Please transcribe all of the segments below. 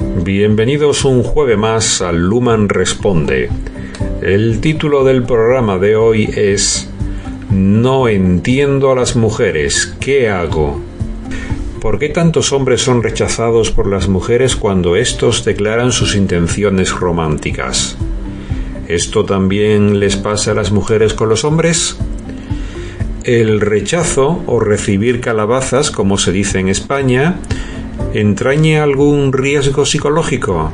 Bienvenidos un jueves más al Luman Responde. El título del programa de hoy es No entiendo a las mujeres, ¿qué hago? ¿Por qué tantos hombres son rechazados por las mujeres cuando éstos declaran sus intenciones románticas? ¿Esto también les pasa a las mujeres con los hombres? El rechazo o recibir calabazas, como se dice en España, entraña algún riesgo psicológico?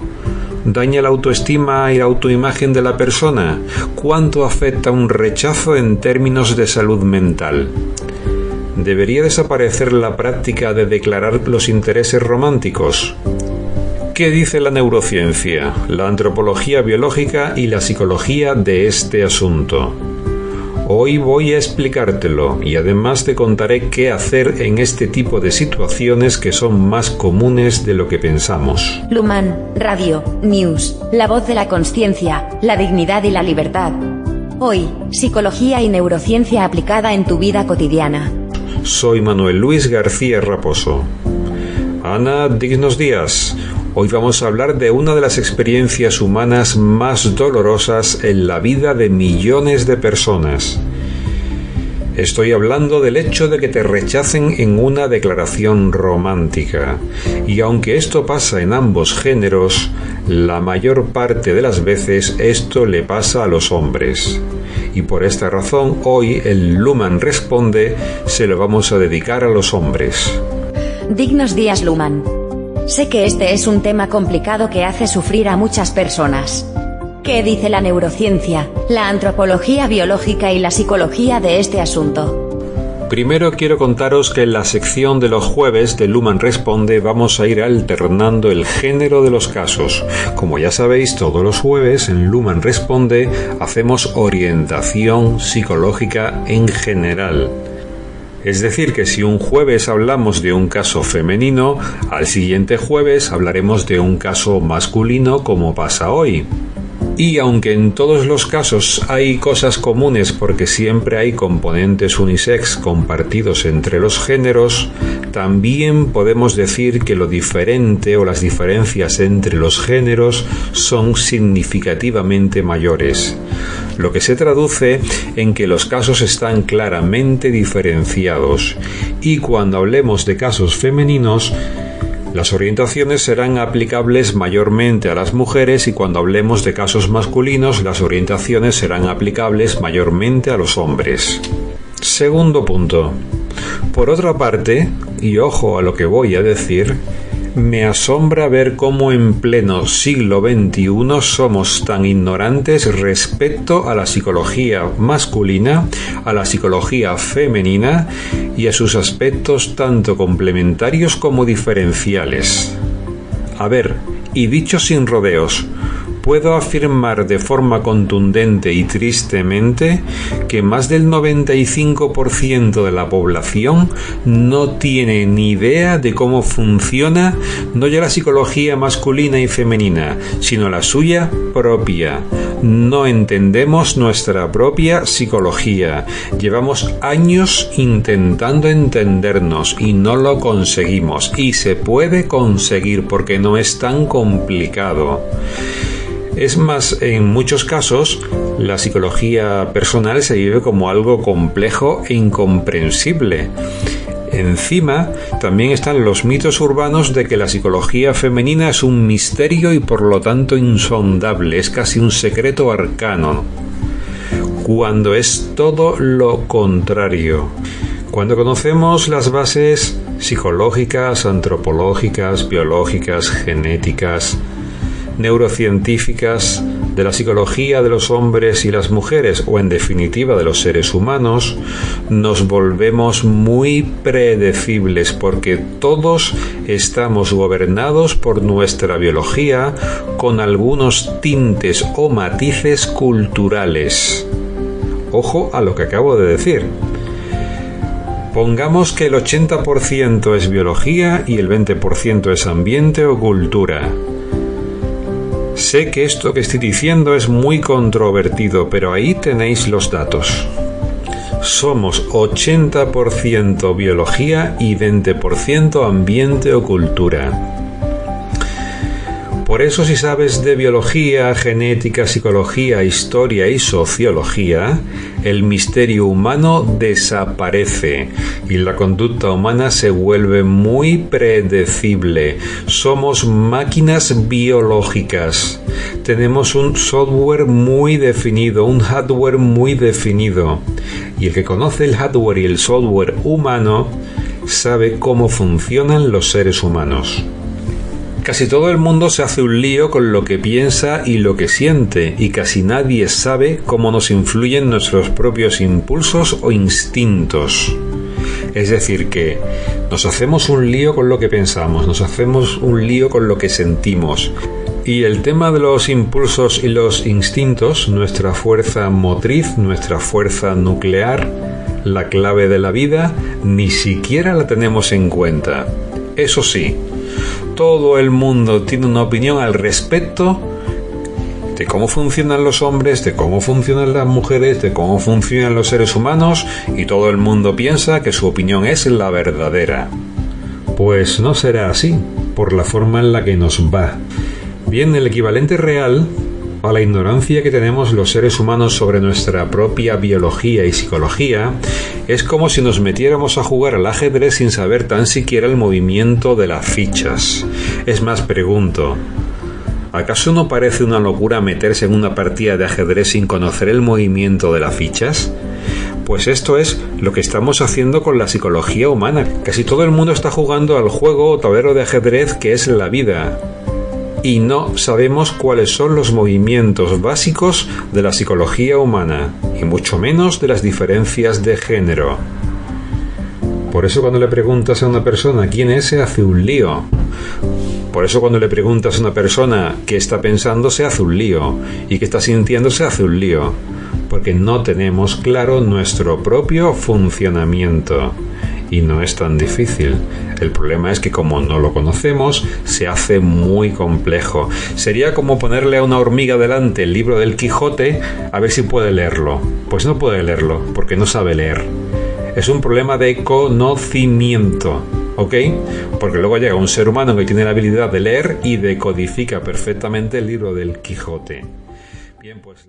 ¿Daña la autoestima y la autoimagen de la persona? ¿Cuánto afecta un rechazo en términos de salud mental? ¿Debería desaparecer la práctica de declarar los intereses románticos? ¿Qué dice la neurociencia, la antropología biológica y la psicología de este asunto? Hoy voy a explicártelo y además te contaré qué hacer en este tipo de situaciones que son más comunes de lo que pensamos. Luman, Radio, News, la voz de la conciencia, la dignidad y la libertad. Hoy, psicología y neurociencia aplicada en tu vida cotidiana. Soy Manuel Luis García Raposo. Ana, dignos días. Hoy vamos a hablar de una de las experiencias humanas más dolorosas en la vida de millones de personas. Estoy hablando del hecho de que te rechacen en una declaración romántica. Y aunque esto pasa en ambos géneros, la mayor parte de las veces esto le pasa a los hombres. Y por esta razón hoy el Luman Responde se lo vamos a dedicar a los hombres. Dignos días Luman. Sé que este es un tema complicado que hace sufrir a muchas personas. ¿Qué dice la neurociencia, la antropología biológica y la psicología de este asunto? Primero quiero contaros que en la sección de los jueves de Luman Responde vamos a ir alternando el género de los casos. Como ya sabéis, todos los jueves en Luman Responde hacemos orientación psicológica en general. Es decir, que si un jueves hablamos de un caso femenino, al siguiente jueves hablaremos de un caso masculino como pasa hoy. Y aunque en todos los casos hay cosas comunes porque siempre hay componentes unisex compartidos entre los géneros, también podemos decir que lo diferente o las diferencias entre los géneros son significativamente mayores, lo que se traduce en que los casos están claramente diferenciados. Y cuando hablemos de casos femeninos, las orientaciones serán aplicables mayormente a las mujeres y cuando hablemos de casos masculinos las orientaciones serán aplicables mayormente a los hombres. Segundo punto. Por otra parte, y ojo a lo que voy a decir, me asombra ver cómo en pleno siglo XXI somos tan ignorantes respecto a la psicología masculina, a la psicología femenina y a sus aspectos tanto complementarios como diferenciales. A ver, y dicho sin rodeos, puedo afirmar de forma contundente y tristemente que más del 95% de la población no tiene ni idea de cómo funciona no ya la psicología masculina y femenina, sino la suya propia. No entendemos nuestra propia psicología. Llevamos años intentando entendernos y no lo conseguimos. Y se puede conseguir porque no es tan complicado. Es más, en muchos casos, la psicología personal se vive como algo complejo e incomprensible. Encima, también están los mitos urbanos de que la psicología femenina es un misterio y por lo tanto insondable, es casi un secreto arcano, cuando es todo lo contrario. Cuando conocemos las bases psicológicas, antropológicas, biológicas, genéticas, neurocientíficas de la psicología de los hombres y las mujeres, o en definitiva de los seres humanos, nos volvemos muy predecibles porque todos estamos gobernados por nuestra biología con algunos tintes o matices culturales. Ojo a lo que acabo de decir. Pongamos que el 80% es biología y el 20% es ambiente o cultura. Sé que esto que estoy diciendo es muy controvertido, pero ahí tenéis los datos. Somos 80% biología y 20% ambiente o cultura. Por eso si sabes de biología, genética, psicología, historia y sociología, el misterio humano desaparece y la conducta humana se vuelve muy predecible. Somos máquinas biológicas. Tenemos un software muy definido, un hardware muy definido. Y el que conoce el hardware y el software humano sabe cómo funcionan los seres humanos. Casi todo el mundo se hace un lío con lo que piensa y lo que siente, y casi nadie sabe cómo nos influyen nuestros propios impulsos o instintos. Es decir, que nos hacemos un lío con lo que pensamos, nos hacemos un lío con lo que sentimos. Y el tema de los impulsos y los instintos, nuestra fuerza motriz, nuestra fuerza nuclear, la clave de la vida, ni siquiera la tenemos en cuenta. Eso sí, todo el mundo tiene una opinión al respecto de cómo funcionan los hombres, de cómo funcionan las mujeres, de cómo funcionan los seres humanos y todo el mundo piensa que su opinión es la verdadera. Pues no será así, por la forma en la que nos va. Bien, el equivalente real a la ignorancia que tenemos los seres humanos sobre nuestra propia biología y psicología, es como si nos metiéramos a jugar al ajedrez sin saber tan siquiera el movimiento de las fichas. Es más, pregunto, ¿acaso no parece una locura meterse en una partida de ajedrez sin conocer el movimiento de las fichas? Pues esto es lo que estamos haciendo con la psicología humana. Casi todo el mundo está jugando al juego o tablero de ajedrez que es la vida y no sabemos cuáles son los movimientos básicos de la psicología humana, y mucho menos de las diferencias de género. Por eso cuando le preguntas a una persona quién es, se hace un lío. Por eso cuando le preguntas a una persona qué está pensando, se hace un lío. Y qué está sintiendo, se hace un lío. Porque no tenemos claro nuestro propio funcionamiento y no es tan difícil. El problema es que como no lo conocemos, se hace muy complejo. Sería como ponerle a una hormiga delante el libro del Quijote a ver si puede leerlo. Pues no puede leerlo, porque no sabe leer. Es un problema de conocimiento. ¿ok? Porque luego llega un ser humano que tiene la habilidad de leer y decodifica perfectamente el libro del Quijote. Bien, pues.